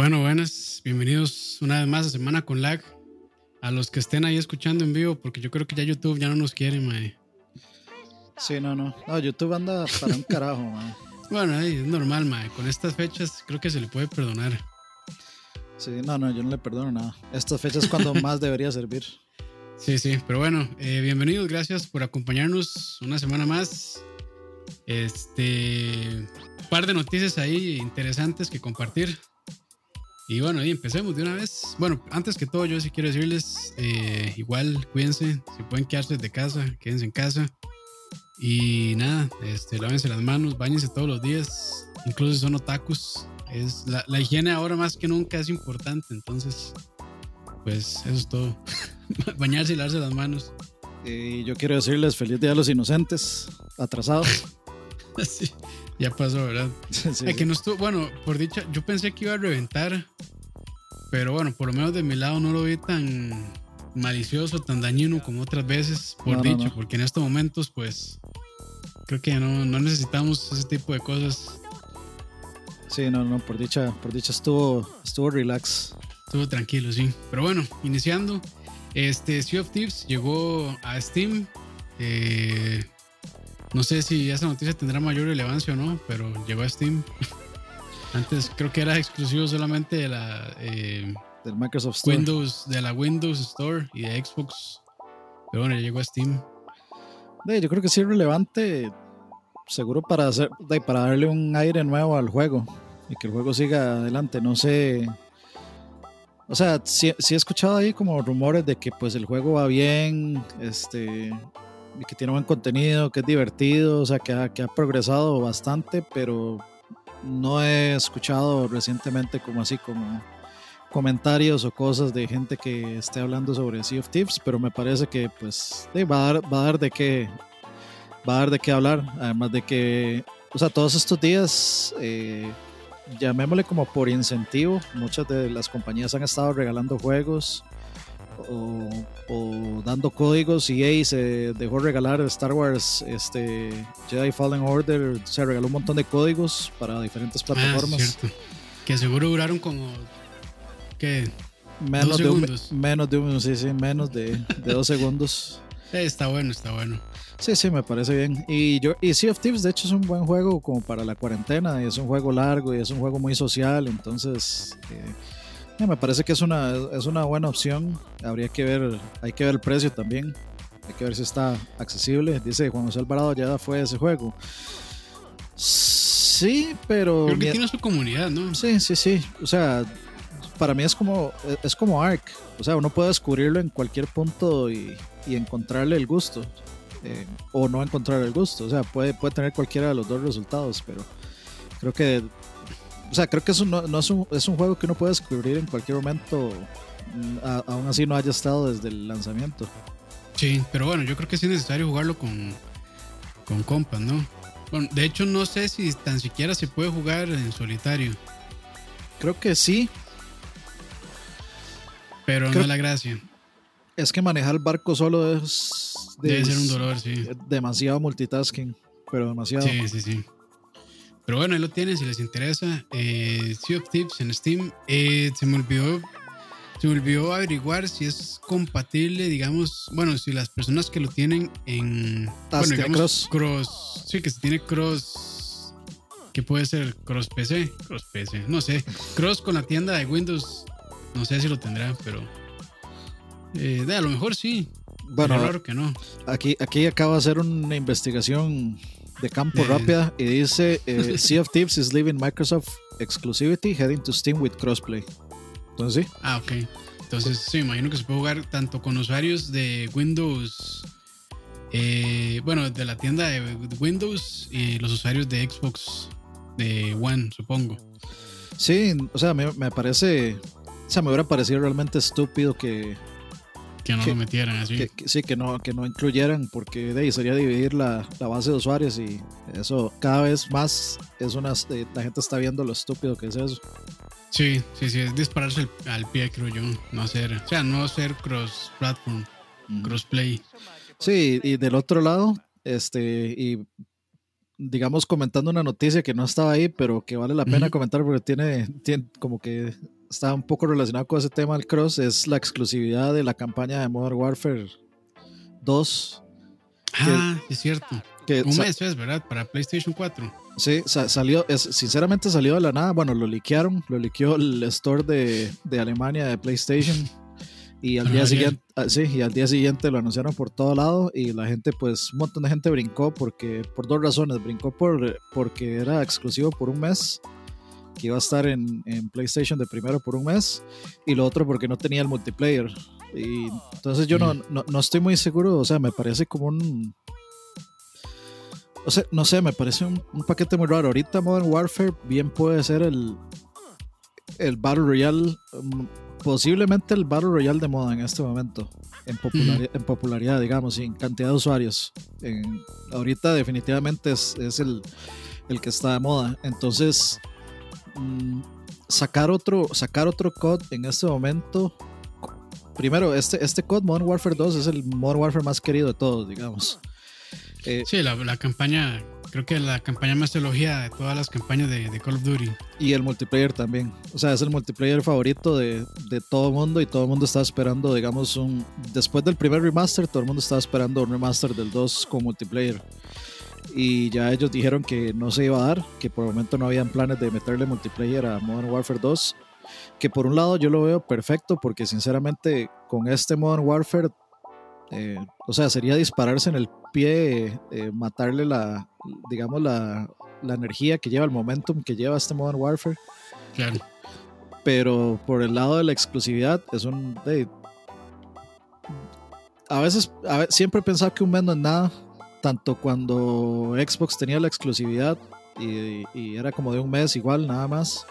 Bueno, buenas, bienvenidos una vez más a Semana con Lag. A los que estén ahí escuchando en vivo, porque yo creo que ya YouTube ya no nos quiere, mae. Sí, no, no. No, YouTube anda para un carajo, mae. Bueno, ahí es normal, mae. Con estas fechas creo que se le puede perdonar. Sí, no, no, yo no le perdono nada. Estas fechas es cuando más debería servir. Sí, sí, pero bueno, eh, bienvenidos, gracias por acompañarnos una semana más. Este, un par de noticias ahí interesantes que compartir. Y bueno, ahí empecemos de una vez. Bueno, antes que todo, yo sí quiero decirles, eh, igual, cuídense, si pueden quedarse de casa, quédense en casa. Y nada, este, lávense las manos, bañense todos los días, incluso si son otakus. Es la, la higiene ahora más que nunca es importante, entonces, pues eso es todo. Bañarse y lavarse las manos. Y yo quiero decirles feliz día a los inocentes, atrasados. Sí, ya pasó, ¿verdad? Sí, sí. que no estuvo, bueno, por dicha, yo pensé que iba a reventar, pero bueno, por lo menos de mi lado no lo vi tan malicioso, tan dañino como otras veces, por No, no, dicho, no. porque en estos momentos, pues, creo que no, no necesitamos ese tipo de cosas. Sí, no, no, por dicha, por dicha estuvo, estuvo relax. Estuvo tranquilo, sí. Pero bueno, iniciando, este Sea of Thieves llegó a Steam. eh, no sé si esa noticia tendrá mayor relevancia o no, pero llegó a Steam. Antes creo que era exclusivo solamente de la eh, Del Microsoft Store. Windows, de la Windows Store y de Xbox. Pero bueno, llegó a Steam. Yo creo que sí es relevante, seguro para hacer, de, para darle un aire nuevo al juego y que el juego siga adelante. No sé. O sea, sí, sí he escuchado ahí como rumores de que pues el juego va bien, este, que tiene buen contenido, que es divertido, o sea, que ha, que ha progresado bastante, pero no he escuchado recientemente como así como comentarios o cosas de gente que esté hablando sobre Sea of Thieves, pero me parece que pues va a dar, va a dar de qué va a dar de qué hablar, además de que, o sea, todos estos días, eh, llamémosle como por incentivo, muchas de las compañías han estado regalando juegos o, o dando códigos y EA se dejó regalar Star Wars este Jedi Fallen Order se regaló un montón de códigos para diferentes Ah, plataformas cierto. Que seguro duraron como. ¿Qué? menos de un, menos de un sí, sí, menos de, de dos segundos Eh, está bueno, está bueno. Sí, sí, me parece bien. Y, yo, y Sea of Thieves, de hecho, es un buen juego como para la cuarentena. Y es un juego largo y es un juego muy social. Entonces, eh, eh, me parece que es una, es una buena opción. Habría que ver, hay que ver el precio también. Hay que ver si está accesible. Dice Juan José Alvarado, ya fue ese juego. Sí, pero. Creo que mi- tiene su comunidad, ¿no? Sí, sí, sí. O sea, para mí es como, es como Ark. O sea, uno puede descubrirlo en cualquier punto y, y encontrarle el gusto. eh, o no encontrar el gusto. O sea, puede, puede tener cualquiera de los dos resultados, pero creo que. O sea, creo que es un, no, no es, un, es un juego que uno puede descubrir en cualquier momento. mm, a- aún así no haya estado desde el lanzamiento. Sí, pero bueno, yo creo que sí es necesario jugarlo con, con compas, ¿no? Bueno, de hecho no sé si tan siquiera se puede jugar en solitario, Creo que sí. pero no es la gracia. Es que manejar el barco solo es. Debe ser un dolor, sí. Demasiado multitasking. Pero demasiado. Sí, sí, sí. Pero bueno, ahí lo tienen si les interesa. Eh, sea of Tips en Steam. Eh, se me olvidó. Se me olvidó averiguar si es compatible, digamos, bueno, si las personas que lo tienen en bueno, digamos, cross. cross, sí, que se tiene cross, que puede ser cross PC, cross PC, no sé, cross con la tienda de Windows, no sé si lo tendrá, pero eh, a lo mejor sí, Bueno, raro que no. Aquí, aquí acabo de hacer una investigación de campo rápida y dice eh, Sea of Thieves is leaving Microsoft exclusivity heading to Steam with crossplay. Entonces sí, Ah, ok. Entonces, sí, imagino que se puede jugar tanto con usuarios de Windows, eh, bueno, de la tienda de Windows y los usuarios de Xbox de One, supongo. sí, o sea, me, me parece, o sea, me hubiera parecido realmente estúpido que, Que no Que- lo metieran así. que- que- sí, que no, que no incluyeran, porque de ahí sería dividir la, la base de usuarios y eso cada vez más es una, eh, la gente está viendo lo estúpido que es eso. Sí, sí, sí, es dispararse al, al pie, creo yo. No hacer, o sea, no hacer cross-platform, cross-play. Sí, y del otro lado, este, y digamos, comentando una noticia que no estaba ahí, pero que vale la pena comentar porque tiene, tiene como que está un poco relacionado con ese tema del cross, es la exclusividad de la campaña de Modern Warfare 2. Ah, es cierto. Que, un mes es, ¿verdad? Para PlayStation 4. Sí, salió, es, sinceramente salió de la nada. Bueno, lo liquearon, lo liqueó el store de, de Alemania de PlayStation. Y al, día siguiente, ah, sí, y al día siguiente lo anunciaron por todo lado y la gente, pues un montón de gente brincó porque, por dos razones, brincó por, porque era exclusivo por un mes, que iba a estar en, en PlayStation de primero por un mes, y lo otro porque no tenía el multiplayer. Y entonces yo no, no, no estoy muy seguro, o sea, me parece como un... O sea, no sé, me parece un, un paquete muy raro. Ahorita Modern Warfare bien puede ser el, el Battle Royale mm, posiblemente el Battle Royale de moda en este momento, en, en popularidad, digamos, y en cantidad de usuarios. ahorita definitivamente es, el, el, que está de moda. Entonces, mm, sacar, otro, sacar otro COD en este momento... Primero, este, este COD Modern Warfare 2 es el Modern Warfare más querido de todos, digamos. Eh, sí, la, la campaña creo que la campaña más elogiada de todas las campañas de, Call of Duty. Y el multiplayer también. O sea, es el multiplayer favorito de, todo el mundo y todo el mundo está esperando, digamos, un... Después del primer remaster, todo el mundo estaba esperando un remaster del 2 con multiplayer. Y ya ellos dijeron que no se iba a dar, que por el momento no habían planes de meterle multiplayer a Modern Warfare 2. Que por un lado yo lo veo perfecto porque sinceramente con este Modern Warfare eh, o sea, sería dispararse en el pie, eh, matarle la, digamos, la, la, energía que lleva, el momentum que lleva este Modern Warfare. Claro. Pero por el lado de la exclusividad, es un. a, veces, siempre he pensado que un mes no es nada, tanto cuando Xbox tenía la exclusividad y, y, era como de un mes igual, nada más,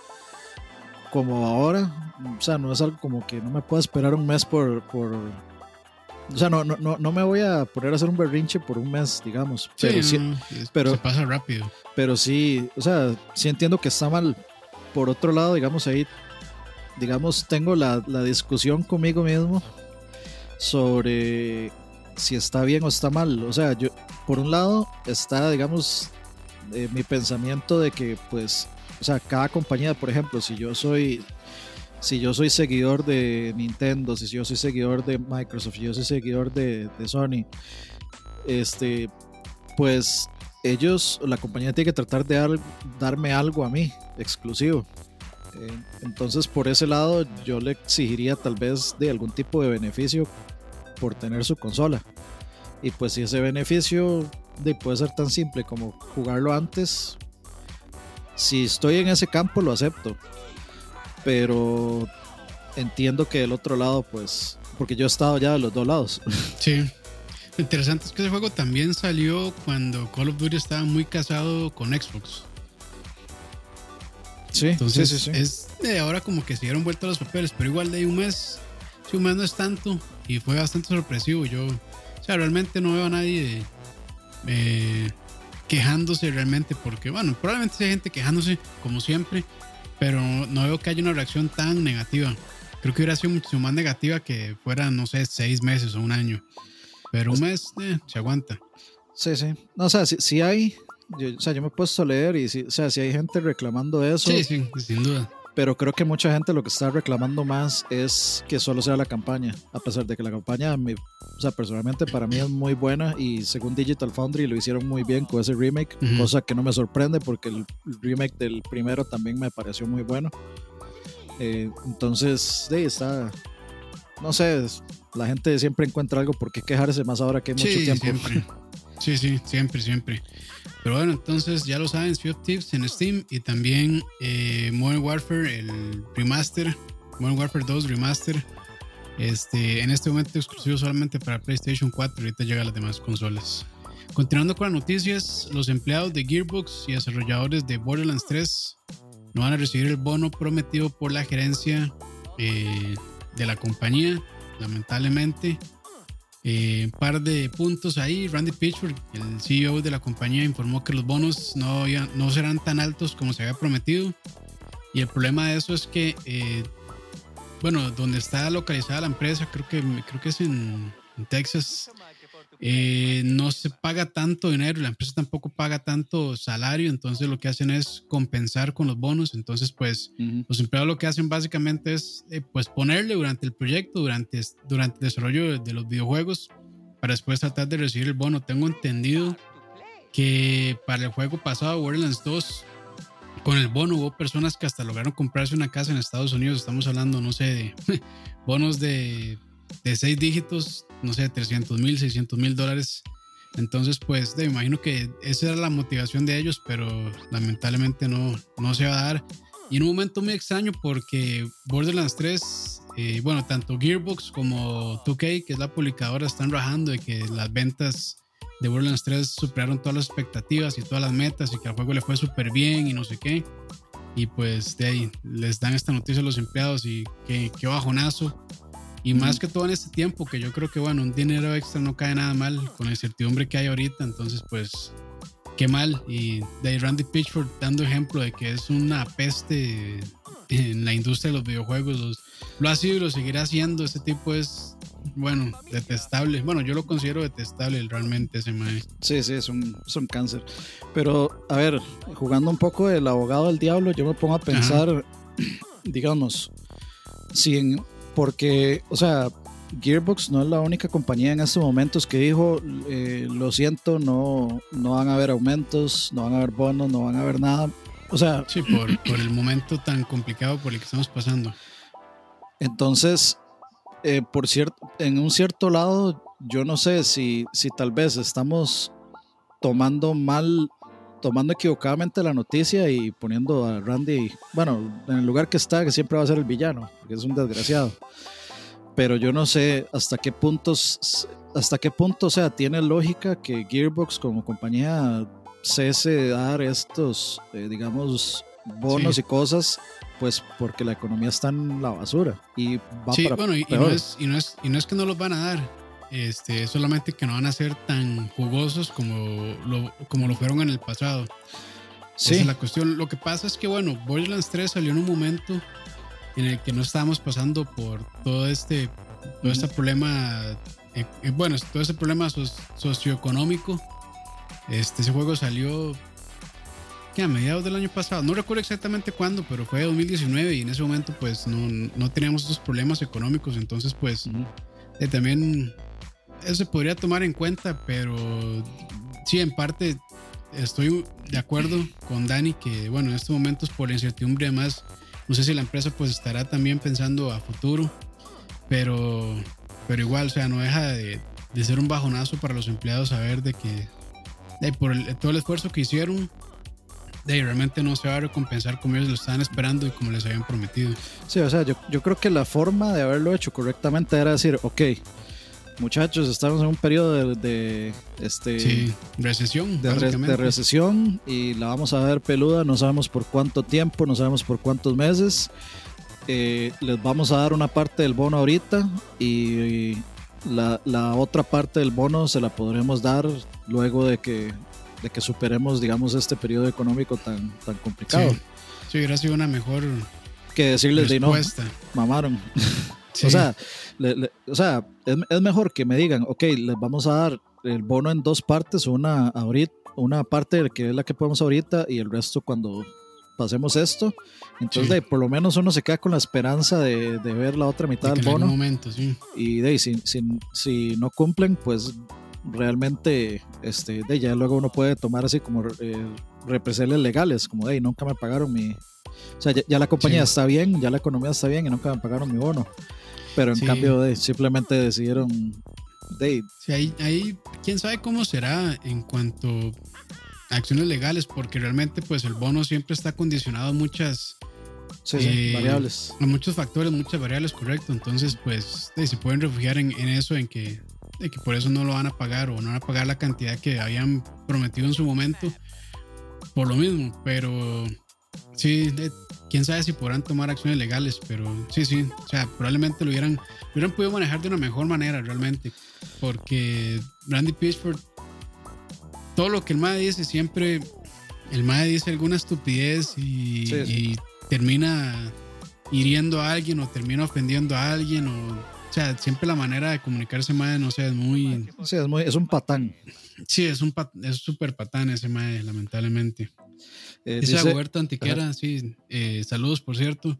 como ahora. O sea, no es algo como que no me puedo esperar un mes por, por o sea, no, no, no me voy a poner a hacer un berrinche por un mes, digamos. Pero sí, pero, se pasa rápido. Pero sí, o sea, sí entiendo que está mal. Por otro lado, digamos, ahí, digamos, tengo la, la discusión conmigo mismo sobre si está bien o está mal. O sea, yo, por un lado, está, digamos, eh, mi pensamiento de que, pues, o sea, cada compañía, por ejemplo, si yo soy si yo soy seguidor de Nintendo, si yo soy seguidor de Microsoft, si yo soy seguidor de, Sony, este, pues ellos, la compañía tiene que tratar de darme algo a mí, exclusivo. Eh, entonces, por ese lado, yo le exigiría tal vez de algún tipo de beneficio por tener su consola. Y pues si ese beneficio de, puede ser tan simple como jugarlo antes, si estoy en ese campo lo acepto pero entiendo que del otro lado, pues, porque yo he estado ya de los dos lados. Sí. Lo interesante es que ese juego también salió cuando Call of Duty estaba muy casado con Xbox. Sí, Entonces, sí, sí, es de ahora como que se dieron vuelta los papeles, pero igual de un mes, si un mes no es tanto y fue bastante sorpresivo. Yo, sea, realmente no veo a nadie eh, quejándose realmente, porque, bueno, probablemente hay gente quejándose como siempre, pero no veo que haya una reacción tan negativa. Creo que hubiera sido mucho más negativa que fuera, no sé, seis meses o un año. Pero un mes eh, se aguanta. Sí, sí. No, o sea, si, hay, o sea, yo me he puesto a leer y si, o sea, si hay gente reclamando eso. Sí, sí, sin duda pero creo que mucha gente lo que está reclamando más es que solo sea la campaña, a pesar de que la campaña, o sea, personalmente para mí es muy buena y según Digital Foundry lo hicieron muy bien con ese remake, cosa que no me sorprende porque el remake del primero también me pareció muy bueno. Eh, entonces, sí, está, no sé, la gente siempre encuentra algo por qué quejarse más ahora que hay mucho tiempo. Siempre. Sí, sí, siempre, siempre. Pero bueno, entonces ya lo saben, of Tips en Steam y también eh, Modern Warfare, el remaster, Modern Warfare 2 remaster. Este, en este momento exclusivo solamente para PlayStation 4, ahorita llega a las demás consolas. Continuando con las noticias, los empleados de Gearbox y desarrolladores de Borderlands 3 no van a recibir el bono prometido por la gerencia eh, de la compañía, lamentablemente. Eh, un par de puntos ahí. Randy Pitchford, el CEO de la compañía, informó que los bonos no, no serán tan altos como se había prometido. Y el problema de eso es que, eh, bueno, donde está localizada la empresa, creo que, creo que es en, Texas, eh, no se paga tanto dinero, la empresa tampoco paga tanto salario, entonces lo que hacen es compensar con los bonos, entonces pues los empleados lo que hacen básicamente es eh, pues ponerle durante el proyecto, durante, durante el desarrollo de, los videojuegos, para después tratar de recibir el bono. Tengo entendido que para el juego pasado, Borderlands 2, con el bono hubo personas que hasta lograron comprarse una casa en Estados Unidos, estamos hablando, no sé, de bonos de de seis dígitos, no sé, 300 mil, 600 mil dólares. Entonces, pues, me imagino que esa era la motivación de ellos, pero lamentablemente no, no se va a dar. Y en un momento muy extraño porque Borderlands 3, eh, bueno, tanto Gearbox como 2K, que es la publicadora, están rajando de que las ventas de Borderlands 3 superaron todas las expectativas y todas las metas y que al juego le fue súper bien y no sé qué. Y pues de ahí les dan esta noticia a los empleados y qué, qué bajonazo. Y más que todo en este tiempo, que yo creo que, bueno, un dinero extra no cae nada mal con la incertidumbre que hay ahorita. Entonces, pues, qué mal. Y de Randy Pitchford dando ejemplo de que es una peste en la industria de los videojuegos. lo ha sido y lo seguirá siendo. Ese tipo es, bueno, detestable. Bueno, yo lo considero detestable realmente ese maestro. Sí, sí, es un, cáncer. Pero, a ver, jugando un poco el abogado del diablo, yo me pongo a pensar, digamos, si en porque, o sea, Gearbox no es la única compañía en estos momentos que dijo, eh, lo siento, no, no van a haber aumentos, no van a haber bonos, no van a haber nada. O sea... Sí, por, el momento tan complicado por el que estamos pasando. Entonces, eh, por cierto, en un cierto lado, yo no sé si, si tal vez estamos tomando mal tomando equivocadamente la noticia y poniendo a Randy, bueno, en el lugar que está, que siempre va a ser el villano, porque es un desgraciado. Pero yo no sé hasta qué puntos, hasta qué punto, o sea, tiene lógica que Gearbox como compañía cese dar estos, eh, digamos, bonos y cosas, pues porque la economía está en la basura y va sí, bueno, y, no es, y, no es, y no es que no los van a dar, este, solamente que no van a ser tan jugosos como lo, como lo fueron en el pasado. Sí. Esa es la cuestión. Lo que pasa es que, bueno, Borderlands 3 salió en un momento en el que no estábamos pasando por todo este, todo este problema, eh, eh, bueno, todo este problema socioeconómico. Este, ese juego salió que a mediados del año pasado, no recuerdo exactamente cuándo, pero fue 2019 y en ese momento pues no, no teníamos esos problemas económicos, entonces pues eh, también eso se podría tomar en cuenta, pero sí, en parte estoy de acuerdo con Dani que, bueno, en estos momentos por la incertidumbre además, no sé si la empresa pues estará también pensando a futuro, pero, pero igual, o sea, no deja de, ser un bajonazo para los empleados saber de que de, por todo el esfuerzo que hicieron, de, realmente no se va a recompensar como ellos lo estaban esperando y como les habían prometido. Sí, o sea, yo, yo creo que la forma de haberlo hecho correctamente era decir, ok, muchachos, estamos en un periodo de, este recesión, de, recesión y la vamos a ver peluda, no sabemos por cuánto tiempo, no sabemos por cuántos meses. Eh, les vamos a dar una parte del bono ahorita y, la, otra parte del bono se la podremos dar luego de que, de que superemos, digamos, este periodo económico tan, tan complicado. Sí, hubiera sido una mejor que decirles de no, mamaron. O sea, o sea es, mejor que me digan, ok, les vamos a dar el bono en dos partes, una ahorita, una parte que es la que podemos ahorita y el resto cuando pasemos esto. Entonces, por lo menos uno se queda con la esperanza de, ver la otra mitad del bono. Momento, Y de, si, si, si, no cumplen, pues realmente este, de ya luego uno puede tomar así como eh, represalias legales, como de nunca me pagaron mi... O sea, ya, la compañía está bien, ya la economía está bien y nunca me pagaron mi bono. Pero en cambio de, simplemente decidieron de... Sí, ahí, ahí quién sabe cómo será en cuanto a acciones legales, porque realmente pues el bono siempre está condicionado a muchas... Eh, variables. A muchos factores, muchas variables, correcto. Entonces, pues se pueden refugiar en, eso, en que, que por eso no lo van a pagar o no van a pagar la cantidad que habían prometido en su momento por lo mismo. Pero sí, quién sabe si podrán tomar acciones legales, pero sí, sí, o sea, probablemente lo hubieran, hubieran podido manejar de una mejor manera realmente, porque Randy Pitchford, todo lo que el MAE dice siempre, el MAE dice alguna estupidez y, termina hiriendo a alguien o termina ofendiendo a alguien o O sea, siempre la manera de comunicarse, mae, no sé, es muy. Sí, es, muy, es un patán. Sí, es un pat- es súper patán ese mae, lamentablemente. Eh, Dice dice- Roberto Antiquera, sí, eh, saludos por cierto,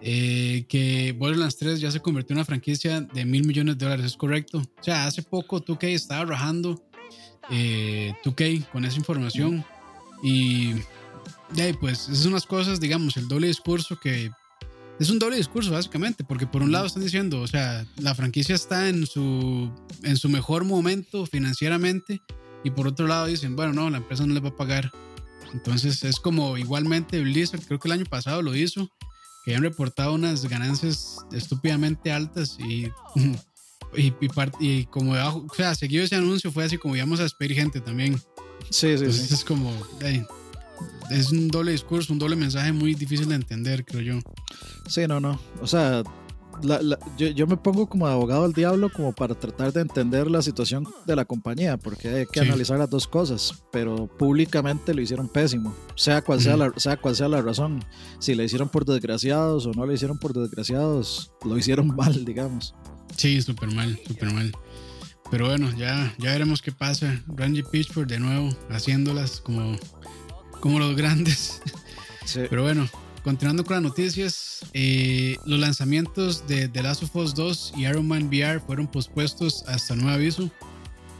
eh, que Borderlands 3 ya se convirtió en una franquicia de mil millones de dólares, es correcto. O sea, hace poco 2K estaba rajando eh, 2K con esa información y ahí, pues esas son las cosas, digamos, el doble discurso que es un doble discurso básicamente, porque por un lado están diciendo, o sea, la franquicia está en su, en su mejor momento financieramente y por otro lado dicen, bueno, no, la empresa no les va a pagar. Entonces es como igualmente Blizzard, creo que el año pasado lo hizo, que han reportado unas ganancias estúpidamente altas y, y, y part- y como debajo, o sea, seguido ese anuncio fue así como íbamos a despedir gente también. Sí, sí, Entonces sí. es como, es un doble discurso, un doble mensaje muy difícil de entender, creo yo. Sí, no, no. O sea, la- la- yo, yo me pongo como abogado del diablo como para tratar de entender la situación de la compañía, porque hay que Sí. analizar las dos cosas, pero públicamente lo hicieron pésimo, sea cual sea, la, sea cual sea la razón. Si le hicieron por desgraciados o no le hicieron por desgraciados, lo hicieron mal, digamos. Sí, súper mal, súper mal. Pero bueno, ya, ya veremos qué pasa. Randy Pitchford de nuevo haciéndolas como, como los grandes. Sí. Pero bueno, continuando con las noticias, eh, los lanzamientos de The Last of Us 2 y Iron Man VR fueron pospuestos hasta nuevo aviso.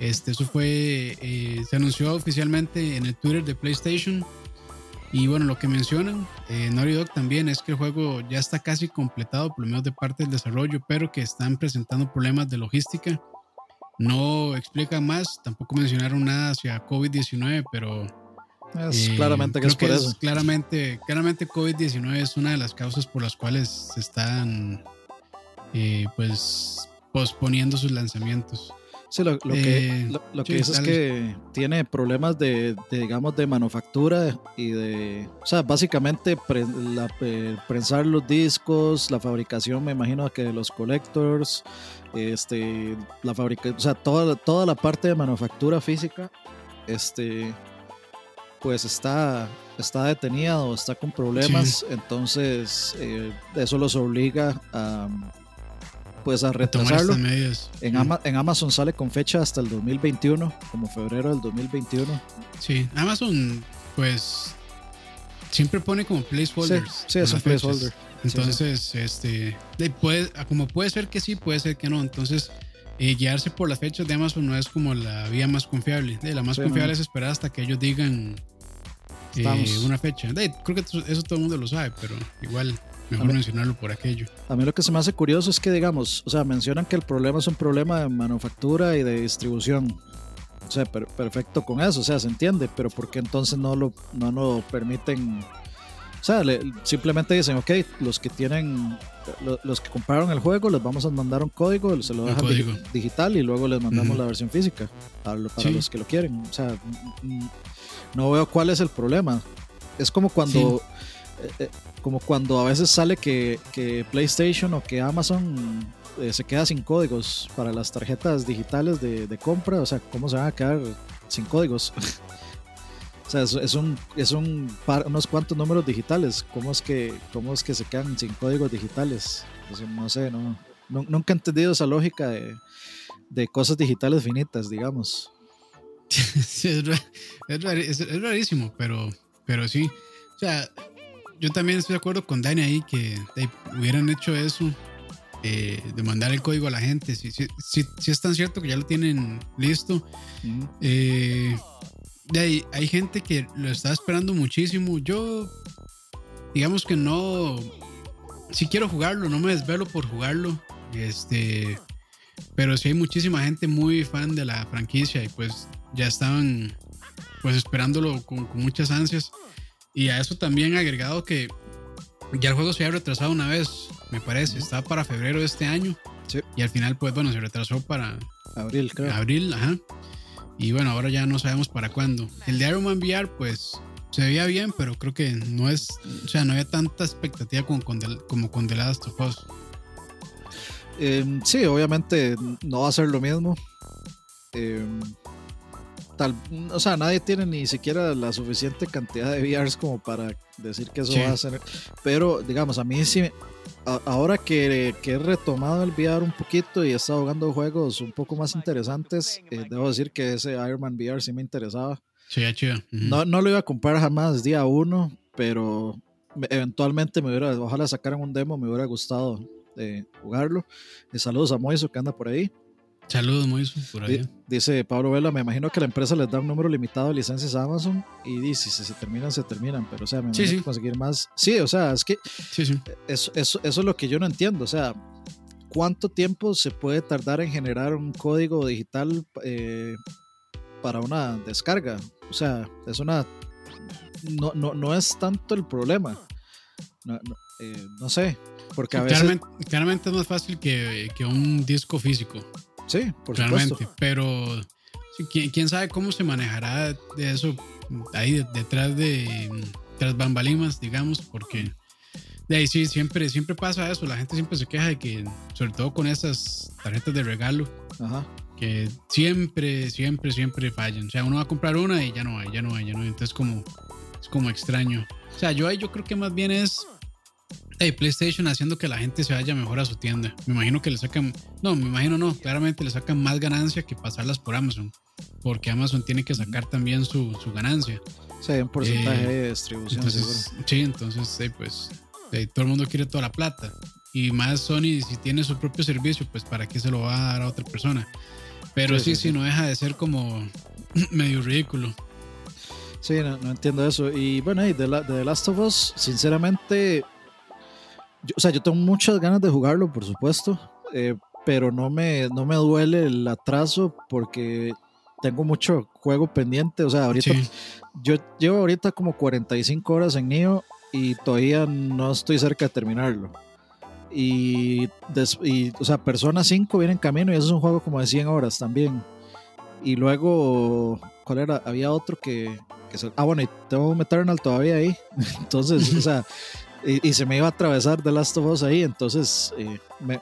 Este, eso fue, eh, se anunció oficialmente en el Twitter de PlayStation. Y bueno, lo que mencionan, eh, Naughty Dog también es que el juego ya está casi completado, por lo menos de parte del desarrollo, pero que están presentando problemas de logística. No explican más, tampoco mencionaron nada hacia COVID-19, pero Es eh, claramente que es por eso. Claramente, claramente COVID-19 es una de las causas por las cuales se están eh, pues posponiendo sus lanzamientos. Sí, lo, lo que, Eh, lo, que sí, dice es que tiene problemas de, de, digamos, de manufactura y de, o sea, básicamente pre- la, eh, prensar los discos, la fabricación, me imagino que de los collectors, este, la fabrica, o sea, toda, toda la parte de manufactura física, este, pues está, está detenida o está con problemas, entonces eh, eso los obliga a, pues a retrasarlo. En. Ama- en Amazon sale con fecha hasta el 2021, como febrero del 2021. Sí, Amazon, pues siempre pone como placeholders. sí, es un placeholder. Entonces, este, de- puede, como puede ser que sí, puede ser que no. Entonces, eh, guiarse por las fechas de Amazon no es como la vía más confiable. De, la más confiable no. es esperar hasta que ellos digan eh, una fecha. Creo que eso todo el mundo lo sabe, pero igual mejor mencionarlo por aquello. A mí lo que se me hace curioso es que, digamos, o sea, mencionan que el problema es un problema de manufactura y de distribución. O sea, per- perfecto con eso, o sea, se entiende, pero ¿por qué entonces no lo, no lo permiten? O sea, le- simplemente dicen, ok, los que tienen, lo- los que compraron el juego, les vamos a mandar un código, se lo dejan digital y luego les mandamos la versión física para, lo- para Sí. los que lo quieren. O sea, mm, no veo cuál es el problema. Es como cuando, eh, eh, como cuando a veces sale que, que PlayStation o que Amazon eh, se queda sin códigos para las tarjetas digitales de, de compra. O sea, ¿cómo se van a quedar sin códigos? o sea, es, es un, es un par- unos cuantos números digitales. ¿Cómo es que, cómo es que se quedan sin códigos digitales? Sea, no sé, no, nu- nunca he entendido esa lógica de, de cosas digitales finitas, digamos. Sí, es, rarísimo, pero, pero sí. O sea, yo también estoy de acuerdo con Dani ahí que hubieran hecho eso, eh, de mandar el código a la gente. Si, si, si, si es tan cierto que ya lo tienen listo. Eh, de ahí, hay gente que lo está esperando muchísimo. Yo, digamos que no. Si quiero jugarlo, no me desvelo por jugarlo. Este. Pero sí hay muchísima gente muy fan de la franquicia y pues ya estaban pues esperándolo con, con muchas ansias. Y a eso también agregado que ya el juego se había retrasado una vez, me parece. Estaba para febrero de este año. Sí. Y al final, pues bueno, se retrasó para, Abril, creo. Abril, ajá. Y bueno, ahora ya no sabemos para cuándo. El de Iron Man VR, pues se veía bien, pero creo que no es, o sea, no había tanta expectativa como con, The- como con The Last. Eh, sí, obviamente no va a ser lo mismo. Eh, tal, o sea, nadie tiene ni siquiera la suficiente cantidad de VRs como para decir que eso va a ser. Pero, digamos, a mí sí, ahora que, que, he retomado el VR un poquito y he estado jugando juegos un poco más interesantes, eh, debo decir que ese Iron Man VR sí me interesaba. Sí, chido. no, no lo iba a comprar jamás día uno, pero eventualmente me hubiera, ojalá sacaran un demo, me hubiera gustado eh, jugarlo. Y saludos a Moiso que anda por ahí. Saludos, Moiso, por ahí. Dice Pablo Vela, me imagino que la empresa les da un número limitado de licencias a Amazon y dice, si se terminan, se terminan, pero o sea, me imagino conseguir más. Sí, o sea, es que Eso, eso, eso es lo que yo no entiendo, o sea, ¿cuánto tiempo se puede tardar en generar un código digital eh, para una descarga? O sea, es una... No, no, no es tanto el problema. No, eh, sé, porque a veces... Claramente, es más fácil que, que un disco físico. Sí, por Realmente, pero ¿quién, sabe cómo se manejará de eso ahí detrás de tras bambalinas, digamos, porque de ahí sí, siempre, siempre pasa eso. La gente siempre se queja de que, sobre todo con esas tarjetas de regalo, que siempre, siempre, siempre fallan. O sea, uno va a comprar una y ya no hay, ya no hay, ya no hay. Entonces, como, es como extraño. O sea, yo ahí yo creo que más bien es PlayStation haciendo que la gente se vaya mejor a su tienda. Me imagino que le sacan, no, me imagino no, claramente le sacan más ganancia que pasarlas por Amazon, porque Amazon tiene que sacar también su, su ganancia. Sí, un porcentaje de distribución. sí, entonces, pues todo el mundo quiere toda la plata. Y más Sony, si tiene su propio servicio, pues para qué se lo va a dar a otra persona. Pero sí, sí, no deja de ser como medio ridículo. Sí, no, entiendo eso. Y bueno, y de, la, de The Last of Us, sinceramente, o sea, yo tengo muchas ganas de jugarlo, por supuesto, eh, pero no me, no me duele el atraso porque tengo mucho juego pendiente. O sea, ahorita yo llevo ahorita como 45 horas en Neo y todavía no estoy cerca de terminarlo. Y, o sea, Persona 5 viene en camino y eso es un juego como de 100 horas también. Y luego, ¿cuál era? Había otro que, que ah, bueno, y tengo Eternal todavía ahí. Entonces, o sea, y, se me iba a atravesar The Last of Us ahí, entonces eh, me,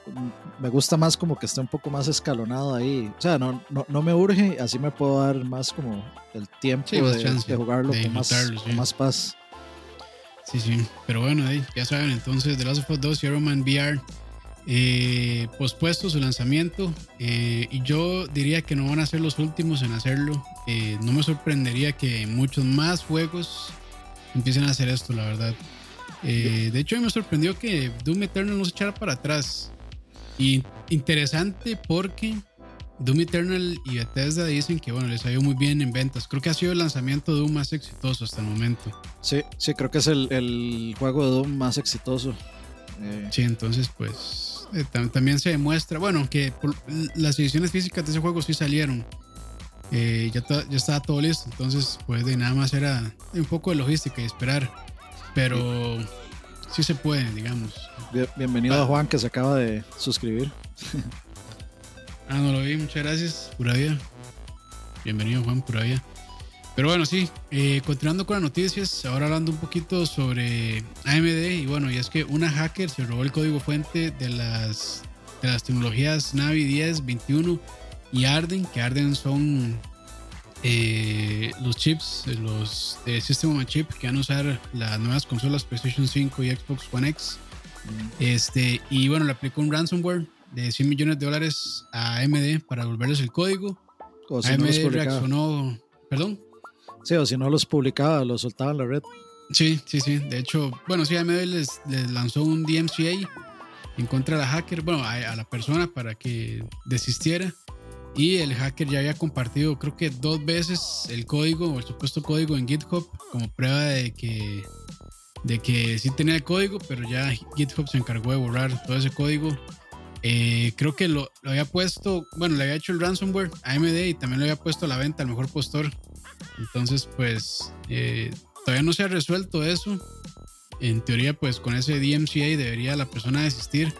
me, gusta más como que esté un poco más escalonado ahí. O sea, no, no, no me urge, así me puedo dar más como el tiempo de, jugarlo con, más, con, más, paz. Sí, sí, pero bueno, ya saben, entonces The Last of Us 2 Zero Man VR eh, pospuesto su lanzamiento eh, y yo diría que no van a ser los últimos en hacerlo. no me sorprendería que muchos más juegos empiecen a hacer esto, la verdad. Eh, de hecho, me sorprendió que Doom Eternal no se echara para atrás. Y interesante porque Doom Eternal y Bethesda dicen que bueno, les ha ido muy bien en ventas. Creo que ha sido el lanzamiento de Doom más exitoso hasta el momento. Sí, sí, creo que es el, juego de Doom más exitoso. Eh, sí, entonces pues eh, también se demuestra, bueno, que las ediciones físicas de ese juego sí salieron. ya, ya estaba todo listo, entonces pues de nada más era un poco de logística y esperar. Pero sí se puede, digamos. bienvenido a Juan que se acaba de suscribir. ah, no lo vi, muchas gracias, pura vida. Bienvenido Juan, pura vida. Pero bueno, sí, eh, continuando con las noticias, ahora hablando un poquito sobre AMD y bueno, y es que una hacker se robó el código fuente de las, de las tecnologías Navi 10, 21 y Arden, que Arden son eh, los chips, los de System on Chip que van a usar las nuevas consolas PlayStation 5 y Xbox One X. Este, y bueno, le aplicó un ransomware de 100 millones de dólares a AMD para devolverles el código. O si AMD no reaccionó, perdón. Sí, o si no los publicaba, los soltaba en la red. Sí, sí, sí. De hecho, bueno, sí, AMD les, les lanzó un DMCA en contra de la hacker, bueno, a la persona para que desistiera y el hacker ya había compartido, creo que dos veces el código o el supuesto código en GitHub como prueba de que, de que sí tenía el código, pero ya GitHub se encargó de borrar todo ese código. Eh, creo que lo, había puesto, bueno, le había hecho el ransomware a AMD y también lo había puesto a la venta al mejor postor. Entonces, pues eh, todavía no se ha resuelto eso. En teoría, pues con ese DMCA debería la persona desistir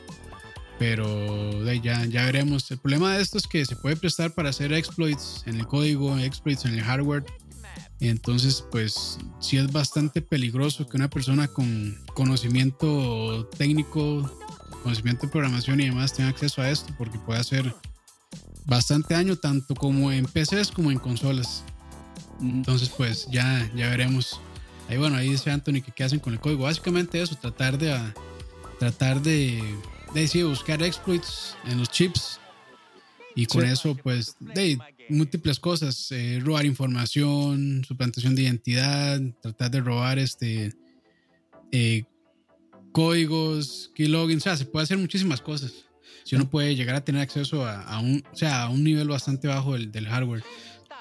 pero ya, ya veremos. El problema de esto es que se puede prestar para hacer exploits en el código, exploits en el hardware. Entonces, pues sí es bastante peligroso que una persona con conocimiento técnico, conocimiento de programación y demás tenga acceso a esto, porque puede hacer bastante daño tanto como en PCs como en consolas. Entonces, pues ya, ya veremos. Ahí bueno, ahí dice Anthony que qué hacen con el código. Básicamente eso, tratar de tratar de, de buscar exploits en los chips y con eso, pues, de múltiples cosas, eh, robar información, suplantación de identidad, tratar de robar este eh, códigos, keylogins, o sea, se puede hacer muchísimas cosas. Si uno puede llegar a tener acceso a, un, o sea, a un nivel bastante bajo del, del hardware.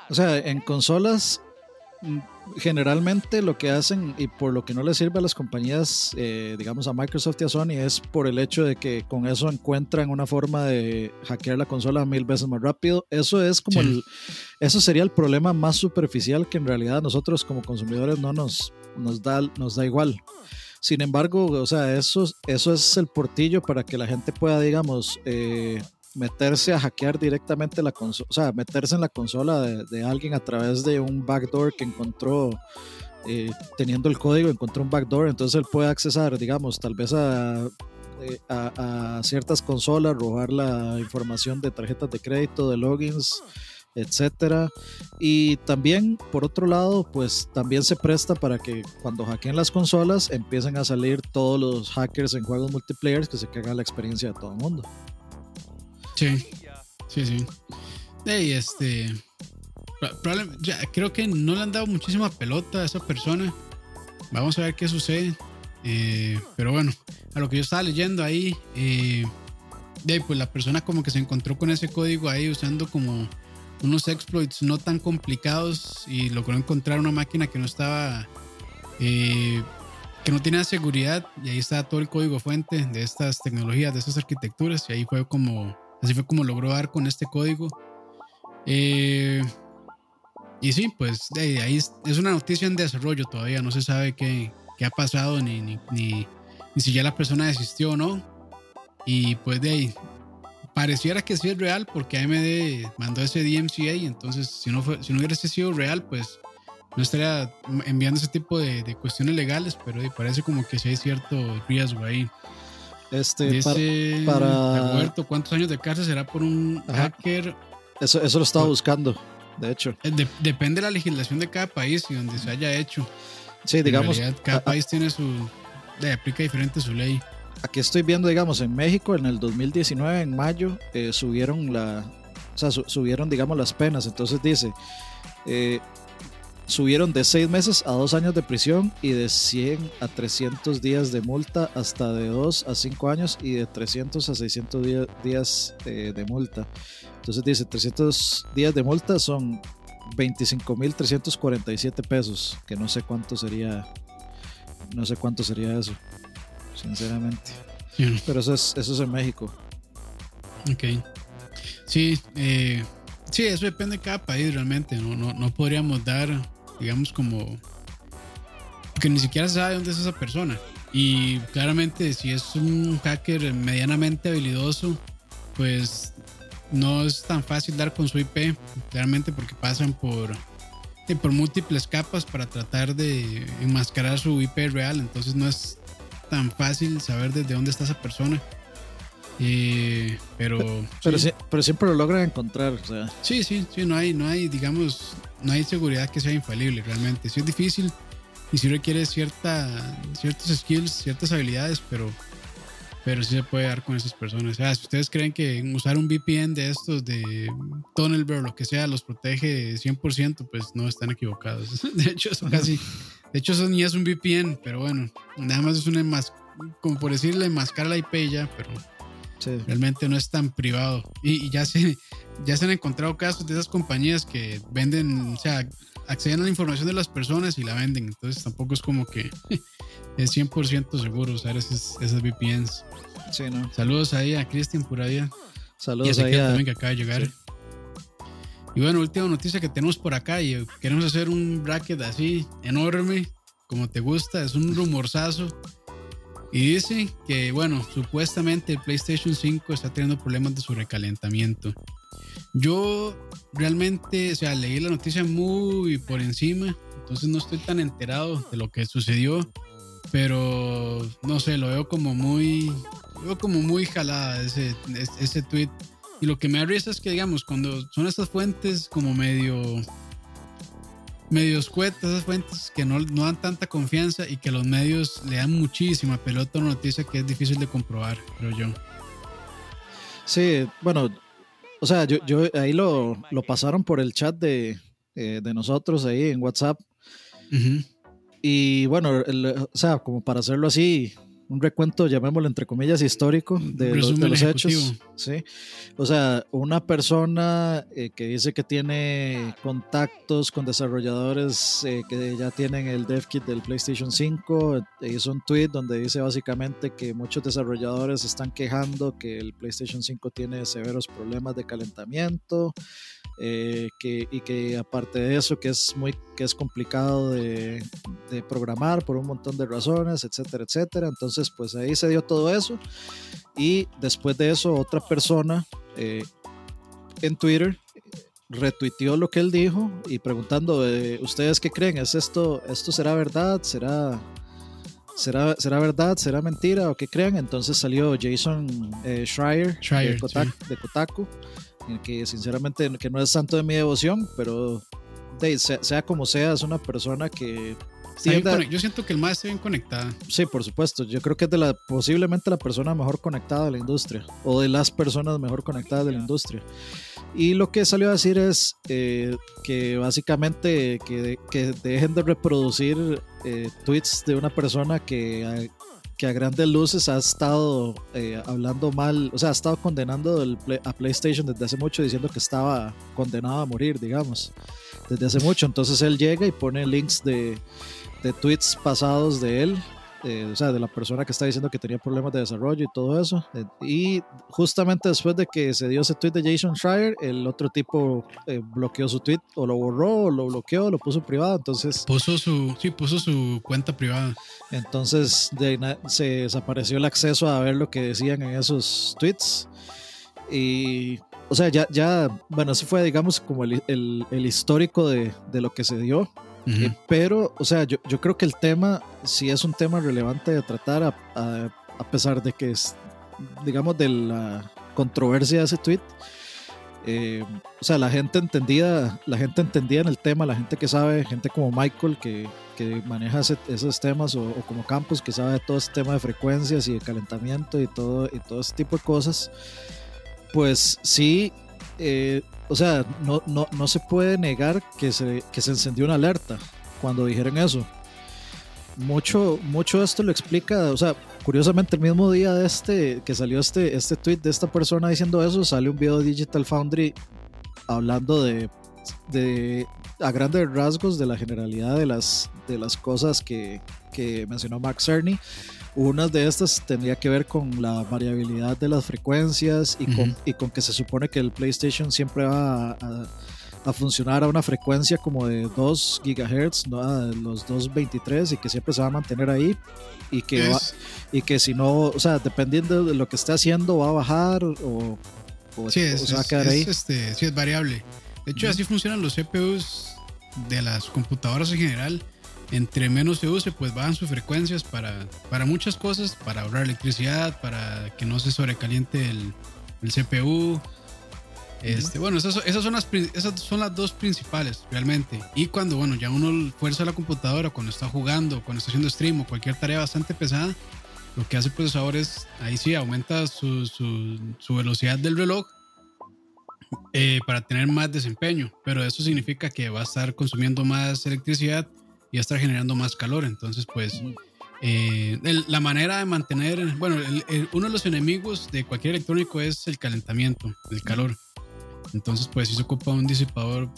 O sea, en consolas generalmente lo que hacen y por lo que no le sirve a las compañías, eh, digamos a Microsoft y a Sony, es por el hecho de que con eso encuentran una forma de hackear la consola mil veces más rápido. Eso es como el, eso sería el problema más superficial que en realidad nosotros como consumidores no nos, nos, da, nos da igual. Sin embargo, o sea, eso, eso es el portillo para que la gente pueda, digamos, eh, meterse a hackear directamente la consola, o sea, meterse en la consola de, alguien a través de un backdoor que encontró, eh, teniendo el código, encontró un backdoor, entonces él puede accesar, digamos, tal vez eh, a, a, ciertas consolas, robar la información de tarjetas de crédito, de logins, etcétera. Y también, por otro lado, pues también se presta para que cuando hackeen las consolas empiecen a salir todos los hackers en juegos multiplayer que se cagan la experiencia de todo el mundo. Sí, sí, sí. Hey, este. Ya, creo que no le han dado muchísima pelota a esa persona. Vamos a ver qué sucede. Eh, pero bueno, a lo que yo estaba leyendo ahí, eh, pues la persona como que se encontró con ese código ahí usando como unos exploits no tan complicados y logró encontrar una máquina que no estaba, eh, que no tenía seguridad y ahí está todo el código fuente de estas tecnologías, de estas arquitecturas y ahí fue como Así fue como logró dar con este código. Eh, y sí, pues de ahí es, una noticia en desarrollo todavía. No se sabe qué, qué ha pasado ni, ni, ni, si ya la persona desistió o no. Y pues de ahí pareciera que sí es real porque AMD mandó ese DMCA. Entonces, si no, fue, si no hubiera sido real, pues no estaría enviando ese tipo de, de cuestiones legales. Pero parece como que sí hay cierto riesgo ahí. Este, para, Roberto, ¿cuántos años de cárcel será por un hacker? Eso, eso lo estaba buscando, de hecho. Eh, depende de la legislación de cada país y donde se haya hecho. Sí, digamos. cada país tiene su. aplica diferente su ley. Aquí estoy viendo, digamos, en México en el 2019, en mayo, eh, subieron la. O sea, subieron, digamos, las penas. Entonces dice. Eh, subieron de 6 meses a 2 años de prisión y de 100 a 300 días de multa hasta de 2 a 5 años y de 300 a 600 días eh, de multa. Entonces dice 300 días de multa son 25.347 pesos, que no sé cuánto sería, no sé cuánto sería eso, sinceramente. Pero eso es, eso es en México. Ok. Sí, eh, sí, eso depende de cada país realmente. No, no, no podríamos dar digamos como que ni siquiera se sabe dónde es esa persona. Y claramente si es un hacker medianamente habilidoso, pues no es tan fácil dar con su IP, claramente porque pasan por, por múltiples capas para tratar de enmascarar su IP real, entonces no es tan fácil saber desde dónde está esa persona. Eh, pero, pero, pero, siempre lo logran encontrar. O sea. Sí, sí, sí, no hay, no hay, digamos, no hay seguridad que sea infalible realmente. Sí es difícil y sí requiere cierta, ciertos skills, ciertas habilidades, pero, pero sí se puede dar con esas personas. O sea, si ustedes creen que usar un VPN de estos, de Tunnelbear, lo que sea, los protege 100%, pues no están equivocados. De hecho, eso casi, de hecho, eso ni es un VPN, pero bueno, nada más es una más, como por decirle, enmascar la IP ya, pero Realmente no es tan privado. Y, ya, se, ya se han encontrado casos de esas compañías que venden, o sea, acceden a la información de las personas y la venden. Entonces tampoco es como que es 100% seguro usar esas, esas VPNs. Saludos ahí a Cristian Puradía. Saludos y a también que acaba de llegar. Y bueno, última noticia que tenemos por acá y queremos hacer un bracket así enorme, como te gusta, es un rumorzazo y dice que, bueno, supuestamente el PlayStation 5 está teniendo problemas de su recalentamiento. Yo realmente, o sea, leí la noticia muy por encima, entonces no estoy tan enterado de lo que sucedió, pero no sé, lo veo como muy, veo como muy jalada ese, ese tweet. Y lo que me da es que, digamos, cuando son estas fuentes como medio medio escuetas, esas fuentes que no, no dan tanta confianza y que los medios le dan muchísima pelota a una noticia que es difícil de comprobar, creo yo. Sí, bueno, o sea, yo, yo ahí lo, lo pasaron por el chat de, eh, de nosotros ahí en WhatsApp. Y bueno, o sea, como para hacerlo así, un recuento, llamémoslo entre comillas, histórico de, los, de los hechos. ¿sí? O sea, una persona eh, que dice que tiene contactos con desarrolladores eh, que ya tienen el dev kit del PlayStation 5, eh, hizo un tweet donde dice básicamente que muchos desarrolladores están quejando que el PlayStation 5 tiene severos problemas de calentamiento. que, y que aparte de eso que es muy que es complicado de, de programar por un montón de razones etcétera etcétera entonces pues ahí se dio todo eso. Y después de eso, otra persona eh, en Twitter retuiteó lo que él dijo y preguntando, eh, ¿ustedes qué creen? ¿Es esto, esto será verdad? ¿Será, será, será verdad? ¿Será mentira? ¿O qué creen? Entonces salió Jason eh, Schreier, de, Kotaku, que sinceramente que no es santo de mi devoción, pero sea, sea, como sea, es una persona que yo siento que el más está bien conectada. Sí, por supuesto. Yo creo que es de la, posiblemente la persona mejor conectada de la industria o de las personas mejor conectadas de la industria. Y lo que salió a decir es eh, que básicamente que, que, dejen de reproducir eh, tweets de una persona que a, que a grandes luces ha estado eh, hablando mal, o sea, ha estado condenando a PlayStation desde hace mucho, diciendo que estaba condenado a morir, digamos, desde hace mucho. Entonces él llega y pone links de, de tweets pasados de él, eh, o sea, de la persona que está diciendo que tenía problemas de desarrollo y todo eso. Eh, y justamente después de que se dio ese tweet de Jason Schreier, el otro tipo eh, bloqueó su tweet, o lo borró, o lo bloqueó, lo puso privado. Entonces. Puso su, sí, puso su cuenta privada. Entonces se desapareció el acceso a ver lo que decían en esos tweets. Y. O sea, ya, ya bueno, ese fue, digamos, como el, el, el histórico de, de lo que se dio. Eh, pero, o sea, yo, yo, creo que el tema sí es un tema relevante de tratar, a, a, pesar de que es, digamos, de la controversia de ese tweet. Eh, o sea, la gente entendida, la gente entendía en el tema, la gente que sabe, gente como Michael que, que maneja esos temas, o, como Campos que sabe de todo este tema de frecuencias y de calentamiento y todo, y todo ese tipo de cosas, pues sí eh, o sea, no, no, no, se puede negar que se, que se encendió una alerta cuando dijeron eso. Mucho, mucho esto lo explica, o sea, curiosamente el mismo día de este, que salió este, este tweet de esta persona diciendo eso, sale un video de Digital Foundry hablando de, de a grandes rasgos de la generalidad de las, de las cosas que, que mencionó Mark Cerny una de estas tendría que ver con la variabilidad de las frecuencias y, con, y con que se supone que el PlayStation siempre va a, funcionar a una frecuencia como de 2 GHz, ¿no? los 223 y que siempre se va a mantener ahí y que, y que si no, o sea, dependiendo de lo que esté haciendo va a bajar o, se va a quedar ahí. Este, sí, es variable. De hecho, así funcionan los CPUs de las computadoras en general entre menos se use, pues bajan sus frecuencias para, para muchas cosas, para ahorrar electricidad, para que no se sobrecaliente el, el CPU. Este, bueno, esas, esas, son las, esas son las dos principales realmente. Y cuando, bueno, ya uno fuerza la computadora, cuando está jugando, cuando está haciendo stream o cualquier tarea bastante pesada, lo que hace el procesador es, ahí sí, aumenta su, su, su velocidad del reloj eh, para tener más desempeño. Pero eso significa que va a estar consumiendo más electricidad y a estar generando más calor. Entonces, pues, eh, la manera de mantener, bueno, uno de los enemigos de cualquier electrónico es el calentamiento, el calor. Entonces, pues, sí se ocupa un disipador,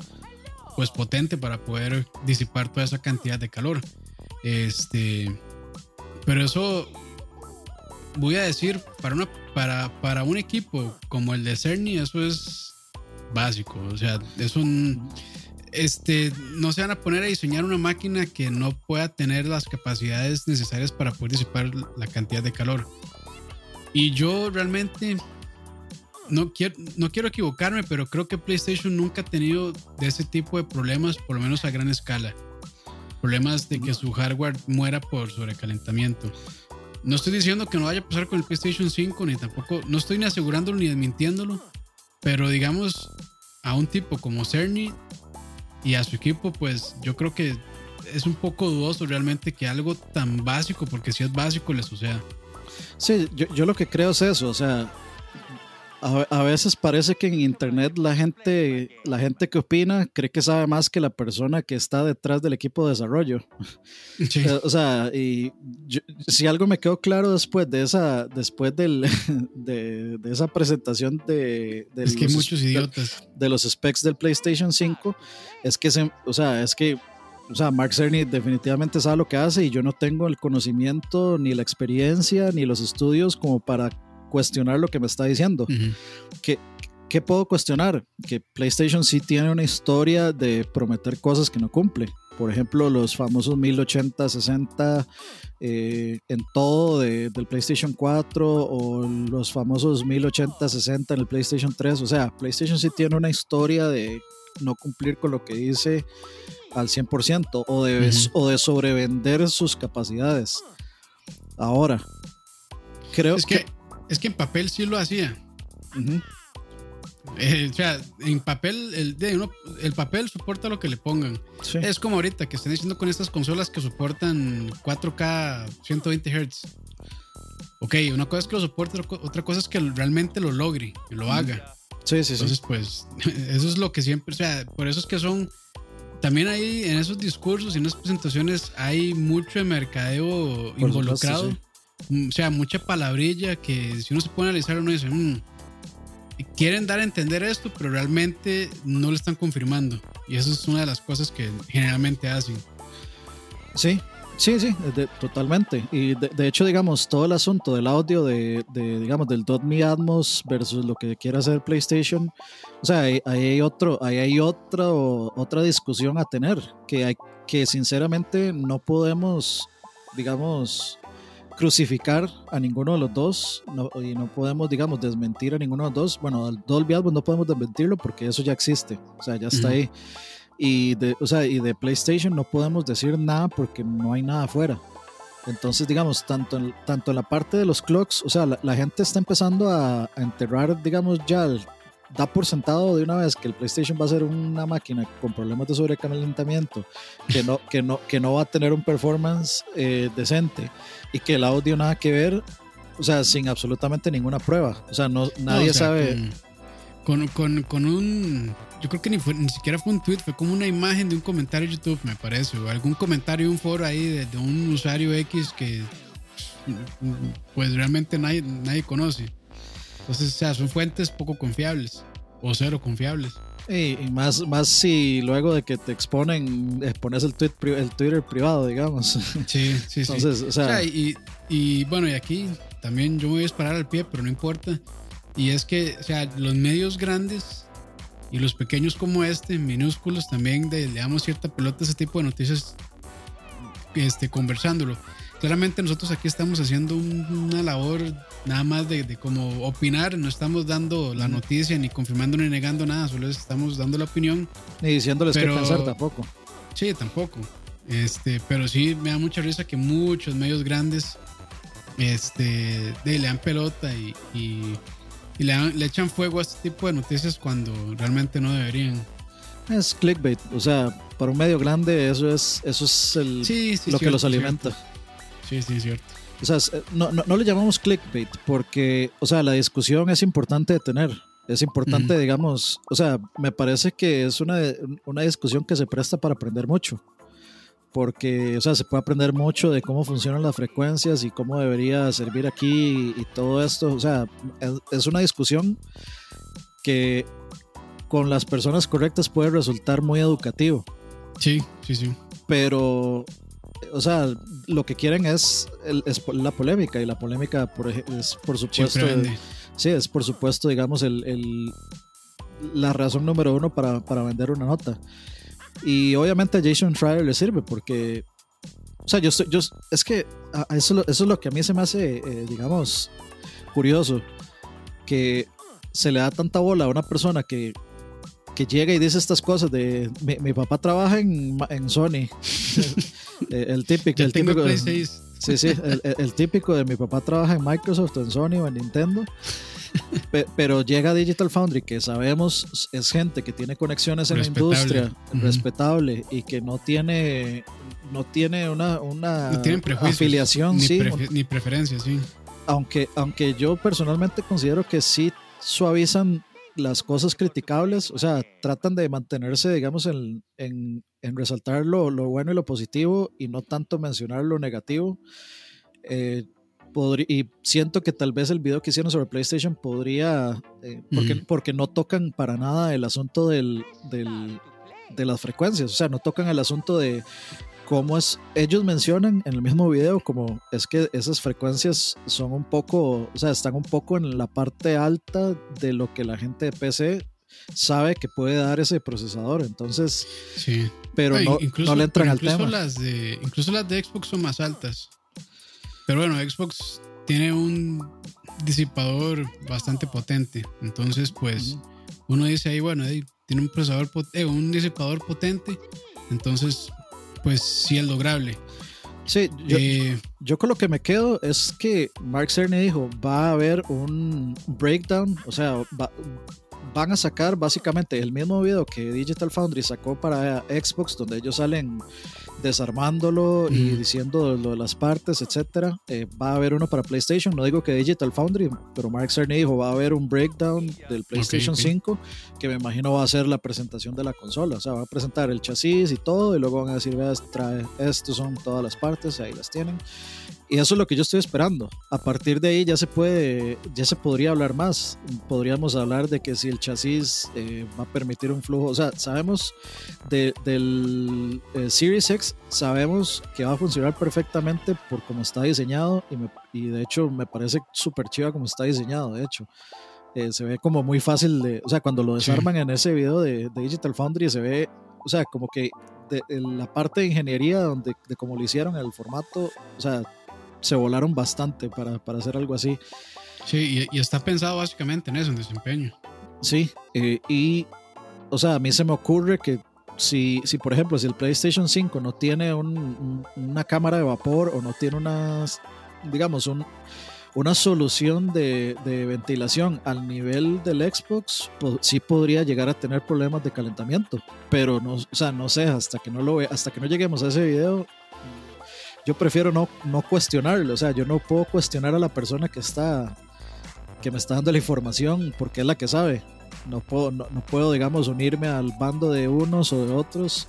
pues, potente para poder disipar toda esa cantidad de calor. Este, pero eso, voy a decir, para, una, para, para un equipo como el de Cerny, eso es básico. O sea, es un este, no se van a poner a diseñar una máquina que no pueda tener las capacidades necesarias para poder disipar la cantidad de calor. Y yo realmente no quiero, no quiero equivocarme, pero creo que PlayStation nunca ha tenido de ese tipo de problemas, por lo menos a gran escala. Problemas de que su hardware muera por sobrecalentamiento. No estoy diciendo que no vaya a pasar con el PlayStation 5, ni tampoco, no estoy ni asegurándolo ni desmintiéndolo, pero digamos, a un tipo como Cerny y a su equipo, pues yo creo que es un poco dudoso realmente que algo tan básico, porque si es básico, le suceda. Sí, yo, yo lo que creo es eso, o sea, a, a, veces parece que en internet la gente, la gente que opina cree que sabe más que la persona que está detrás del equipo de desarrollo. Sí. o sea, y yo, si algo me quedó claro después de esa, después del, de, de esa presentación de, de es que los, muchos idiotas. De, de, los specs del PlayStation 5, es que se, o sea, es que o sea, Mark Cerny definitivamente sabe lo que hace y yo no tengo el conocimiento, ni la experiencia, ni los estudios como para cuestionar lo que me está diciendo. Uh -huh. ¿Qué, ¿Qué, puedo cuestionar? Que PlayStation sí tiene una historia de prometer cosas que no cumple. Por ejemplo, los famosos 1080, 60 eh, en todo de, del PlayStation 4 o los famosos 1080, 60 en el PlayStation 3. O sea, PlayStation sí tiene una historia de no cumplir con lo que dice al 100% o de, uh -huh. o de sobrevender sus capacidades. Ahora, creo es que, que es que en papel sí lo hacía. Uh -huh. eh, o sea, en papel, el, de uno, el papel soporta lo que le pongan. Sí. Es como ahorita que están diciendo con estas consolas que soportan 4K 120 Hz. Ok, una cosa es que lo soporte, otra cosa es que realmente lo logre, que lo haga. Sí, sí, Entonces, sí. pues, eso es lo que siempre, o sea, por eso es que son. También ahí en esos discursos y en esas presentaciones hay mucho de mercadeo por involucrado. Supuesto, sí o sea, mucha palabrilla que si uno se pone a analizar uno dice, mmm, quieren dar a entender esto, pero realmente no lo están confirmando. Y eso es una de las cosas que generalmente hacen. Sí, sí, sí, totalmente. Y de, hecho, digamos, todo el asunto del audio de, de digamos, del Dolby Atmos versus lo que quiere hacer PlayStation, o sea, ahí, hay otro, ahí hay otra discusión a tener, que hay, que sinceramente no podemos, digamos, crucificar a ninguno de los dos no, y no podemos, digamos, desmentir a ninguno de los dos. Bueno, al Dolby Atmos no podemos desmentirlo porque eso ya existe, o sea, ya está uh -huh. ahí. Y de, o sea, y de PlayStation no podemos decir nada porque no hay nada afuera. Entonces, digamos, tanto en, tanto en la parte de los clocks, o sea, la, la gente está empezando a, a, enterrar, digamos, ya el, da por sentado de una vez que el PlayStation va a ser una máquina con problemas de sobrecalentamiento, que no, que no, que no va a tener un performance eh, decente y que el audio nada que ver, o sea, sin absolutamente ninguna prueba. O sea, no, nadie no, o sea, sabe. Con, con, con, un. Yo creo que ni, fue, ni siquiera fue un tweet, fue como una imagen de un comentario de YouTube, me parece, o algún comentario de un foro ahí de, de un usuario X que pues realmente nadie, nadie conoce. Entonces, o sea, son fuentes poco confiables o cero confiables. Y, y, más, más si luego de que te exponen, expones el, tweet, el Twitter privado, digamos. Sí, sí, Entonces, sí. O sea, o sea, y, y, bueno, y aquí también yo me voy a disparar al pie, pero no importa. Y es que, o sea, los medios grandes y los pequeños como este, minúsculos, también de, le damos cierta pelota a ese tipo de noticias este, conversándolo claramente nosotros aquí estamos haciendo una labor nada más de, de, como opinar, no estamos dando la noticia ni confirmando ni negando nada, solo estamos dando la opinión. Ni diciéndoles pero, qué pensar tampoco. Sí, tampoco. Este, pero sí me da mucha risa que muchos medios grandes este, de, le dan pelota y, y, y le, echan fuego a este tipo de noticias cuando realmente no deberían. Es clickbait, o sea, para un medio grande eso es, eso es el, sí, sí, lo cierto, que los alimenta. Sí, sí, es cierto. O sea, no, no, no, le llamamos clickbait porque, o sea, la discusión es importante de tener. Es importante, uh -huh. digamos, o sea, me parece que es una, una discusión que se presta para aprender mucho. Porque, o sea, se puede aprender mucho de cómo funcionan las frecuencias y cómo debería servir aquí y, y todo esto. O sea, es, es una discusión que con las personas correctas puede resultar muy educativo. Sí, sí, sí. Pero o sea, lo que quieren es, el, es la polémica y la polémica por, es por supuesto, sí, es por supuesto, digamos, el, el, la razón número uno para, para, vender una nota. Y obviamente a Jason Schreier le sirve porque, o sea, yo, estoy, yo es que eso, eso es lo que a mí se me hace, eh, digamos, curioso, que se le da tanta bola a una persona que que llega y dice estas cosas de mi, mi papá trabaja en, en Sony el típico el típico sí sí el, el, típico de mi papá trabaja en Microsoft en Sony o en Nintendo pero llega Digital Foundry, que sabemos es gente que tiene conexiones en la industria, respetable, y que no tiene no tiene una, una afiliación, ni, sí, ni preferencias, sí. Aunque, aunque yo personalmente considero que sí suavizan las cosas criticables, o sea, tratan de mantenerse, digamos, en, en, en resaltar lo, lo, bueno y lo positivo y no tanto mencionar lo negativo. Eh, y siento que tal vez el video que hicieron sobre PlayStation podría, eh, porque, porque no tocan para nada el asunto del, del, de las frecuencias, o sea, no tocan el asunto de cómo es, ellos mencionan en el mismo video como es que esas frecuencias son un poco, o sea, están un poco en la parte alta de lo que la gente de PC sabe que puede dar ese procesador. Entonces, sí. pero no, no, le entran al tema. Las de, incluso las de Xbox son más altas. Pero bueno, Xbox tiene un disipador bastante potente. Entonces, pues, uno dice ahí, bueno, tiene un procesador, eh, un disipador potente. Entonces, pues sí es lograble. Sí, yo, eh, yo, con lo que me quedo es que Mark Cerny dijo, va a haber un breakdown, o sea, van a sacar básicamente el mismo video que Digital Foundry sacó para Xbox, donde ellos salen desarmándolo y diciendo lo de las partes, etcétera. Eh, va a haber uno para PlayStation. No digo que Digital Foundry, pero Mark Cerny dijo va a haber un breakdown del PlayStation 5 que me imagino va a ser la presentación de la consola. O sea, va a presentar el chasis y todo, y luego van a decir, veas, trae, estos son todas las partes, ahí las tienen. Y eso es lo que yo estoy esperando. A partir de ahí ya se puede, ya se podría hablar más. Podríamos hablar de que si el chasis eh, va a permitir un flujo. O sea, sabemos del eh, Series X, sabemos que va a funcionar perfectamente por cómo está diseñado. Y, y de hecho me parece súper chiva como está diseñado, de hecho. Eh, se ve como muy fácil de, o sea, cuando lo desarman en ese video de, Digital Foundry se ve, o sea, como que la parte de ingeniería donde, de cómo lo hicieron, el formato, o sea, se volaron bastante para, para hacer algo así. Sí, y, está pensado básicamente en eso, en desempeño. Sí, eh, y, o sea, a mí se me ocurre que si, si por ejemplo, si el PlayStation 5 no tiene una cámara de vapor o no tiene unas, digamos, un, una solución de, de, ventilación al nivel del Xbox, sí podría llegar a tener problemas de calentamiento. Pero no, o sea, no sé, hasta que no lo ve, hasta que no lleguemos a ese video, yo prefiero no, no cuestionarlo, o sea, yo no puedo cuestionar a la persona que está, que me está dando la información porque es la que sabe. No puedo, no, puedo, digamos, unirme al bando de unos o de otros,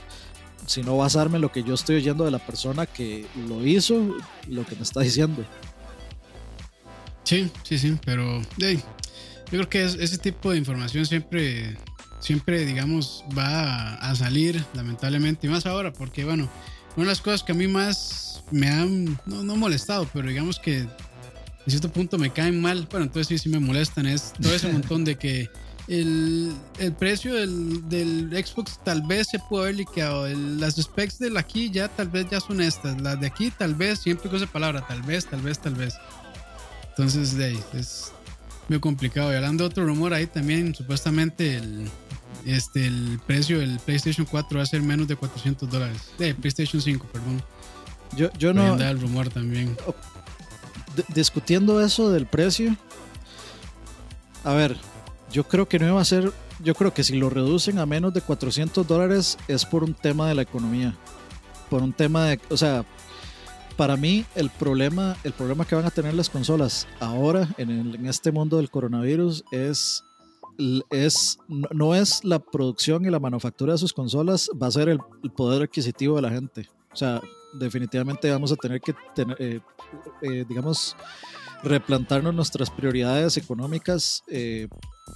sino basarme en lo que yo estoy oyendo de la persona que lo hizo, lo que me está diciendo. Sí, sí, sí, pero yo creo que ese tipo de información siempre, siempre, digamos, va a salir, lamentablemente, y más ahora, porque, bueno, una de las cosas que a mí más me han, no, no molestado, pero digamos que en cierto punto me caen mal. Bueno, entonces sí, sí me molestan. Es todo ese montón de que el, el precio del, del, Xbox tal vez se puede haber liqueado. las specs de aquí ya tal vez ya son estas. Las de aquí tal vez, siempre con esa palabra, tal vez, tal vez, tal vez. Entonces, de ahí, es muy complicado. Y hablando de otro rumor ahí también, supuestamente el, este, el precio del PlayStation 4 va a ser menos de 400 dólares. De PlayStation 5, perdón. Yo, yo no. el rumor también. discutiendo eso del precio. A ver, yo creo que no iba a ser. Yo creo que si lo reducen a menos de 400 dólares es por un tema de la economía. Por un tema de. O sea, para mí el problema, el problema que van a tener las consolas ahora en, en este mundo del coronavirus es es, no es la producción y la manufactura de sus consolas, va a ser el, poder adquisitivo de la gente. O sea, definitivamente vamos a tener que tener, eh, eh, digamos, replantarnos nuestras prioridades económicas eh,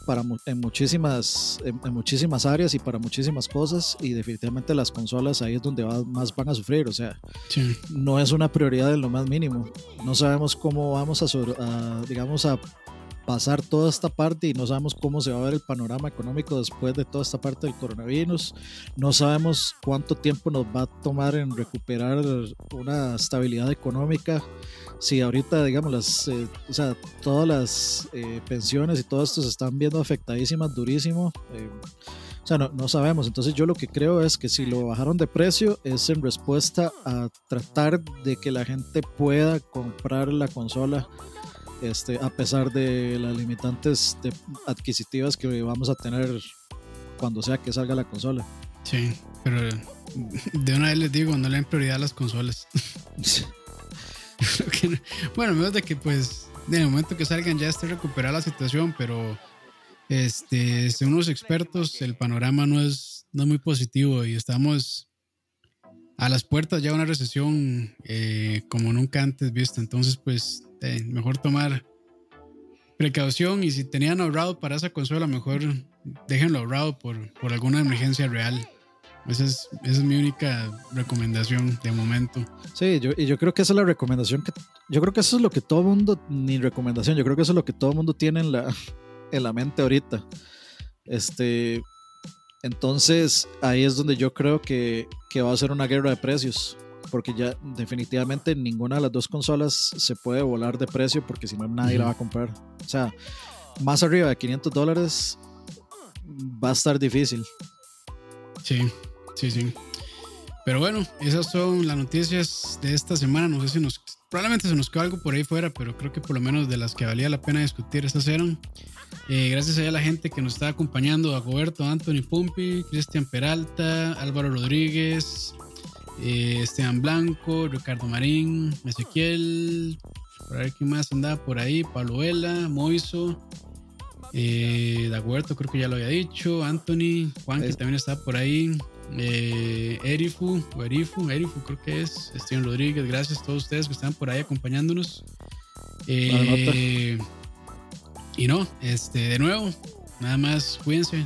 para en muchísimas en, muchísimas áreas y para muchísimas cosas y definitivamente las consolas ahí es donde más van a sufrir o sea no es una prioridad en lo más mínimo. No sabemos cómo vamos a, digamos a pasar toda esta parte y no sabemos cómo se va a ver el panorama económico después de toda esta parte del coronavirus. No sabemos cuánto tiempo nos va a tomar en recuperar una estabilidad económica. Si ahorita, digamos, las, eh, o sea, todas las eh, pensiones y todo esto se están viendo afectadísimas durísimo. Eh, o sea, no, no, sabemos. Entonces yo lo que creo es que si lo bajaron de precio es en respuesta a tratar de que la gente pueda comprar la consola este, a pesar de las limitantes de- adquisitivas que vamos a tener cuando sea que salga la consola. Sí, pero de una vez les digo, no le den prioridad a las consolas. Bueno, menos de que pues en el momento que salgan ya esté recuperada la situación, pero este, según los expertos, el panorama no es, no es muy positivo y estamos a las puertas ya una recesión eh, como nunca antes vista. Entonces, pues eh, mejor tomar precaución y si tenían ahorrado para esa consola, mejor déjenlo ahorrado por, por alguna emergencia real. Esa es, esa es mi única recomendación de momento. Sí, yo, yo creo que esa es la recomendación que. Yo creo que eso es lo que todo mundo. Ni recomendación, yo creo que eso es lo que todo mundo tiene en la, en la mente ahorita. Este. Entonces, ahí es donde yo creo que, que va a ser una guerra de precios. Porque ya definitivamente ninguna de las dos consolas se puede volar de precio porque si no nadie la va a comprar. O sea, más arriba de 500 dólares va a estar difícil. Sí, sí, sí. Pero bueno, esas son las noticias de esta semana. No sé si nos. Probablemente se nos quedó algo por ahí fuera, pero creo que por lo menos de las que valía la pena discutir, estas eran. Eh, gracias a la gente que nos está acompañando: a Roberto, Anthony Pumpi, Cristian Peralta, Álvaro Rodríguez, eh, Esteban Blanco, Ricardo Marín, Ezequiel. Por ver quién más andaba por ahí: Pablo Vela, Moiso. Eh, Daguerto, creo que ya lo había dicho. Anthony, Juan, que Es- también está por ahí. Eh, Erifu, o Erifu, Erifu, creo que es. Steven Rodríguez, gracias a todos ustedes que están por ahí acompañándonos. Eh, y no, este, de nuevo, nada más cuídense.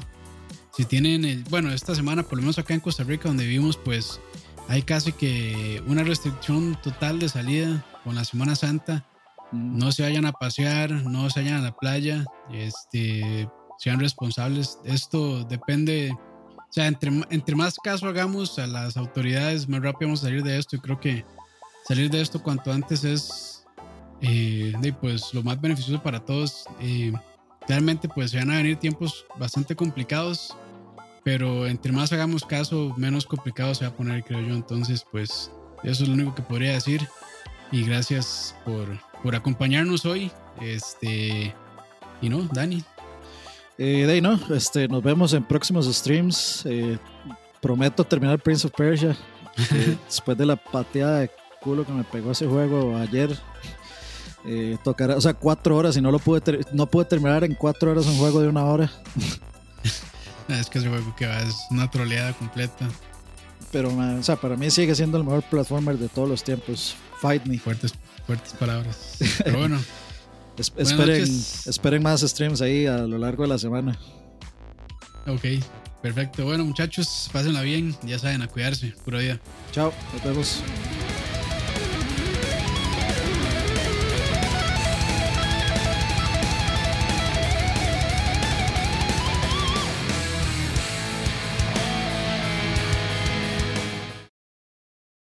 Si tienen, el, bueno, esta semana, por lo menos acá en Costa Rica, donde vivimos, pues hay casi que una restricción total de salida con la Semana Santa no se vayan a pasear, no se vayan a la playa, este, sean responsables. Esto depende, o sea, entre, entre más caso hagamos a las autoridades, más rápido vamos a salir de esto. Y creo que salir de esto cuanto antes es, eh, de, pues, lo más beneficioso para todos. Eh, realmente, pues, se van a venir tiempos bastante complicados, pero entre más hagamos caso, menos complicado se va a poner, creo yo. Entonces, pues, eso es lo único que podría decir. Y gracias por, por acompañarnos hoy. Este, y no, Dani. Eh, de ahí no, este, nos vemos en próximos streams. Eh, prometo terminar Prince of Persia. eh, después de la pateada de culo que me pegó ese juego ayer. Eh, tocará, o sea, cuatro horas y no lo pude, no pude terminar en cuatro horas un juego de una hora. Es que ese juego que va es una troleada completa. Pero, man, o sea, para mí sigue siendo el mejor platformer de todos los tiempos. Fight me. Fuertes, fuertes palabras. Pero bueno, Es- esperen, esperen más streams ahí a lo largo de la semana. ok, perfecto. Bueno, muchachos, pásenla bien. Ya saben, a cuidarse. Puro día. Chao, nos vemos.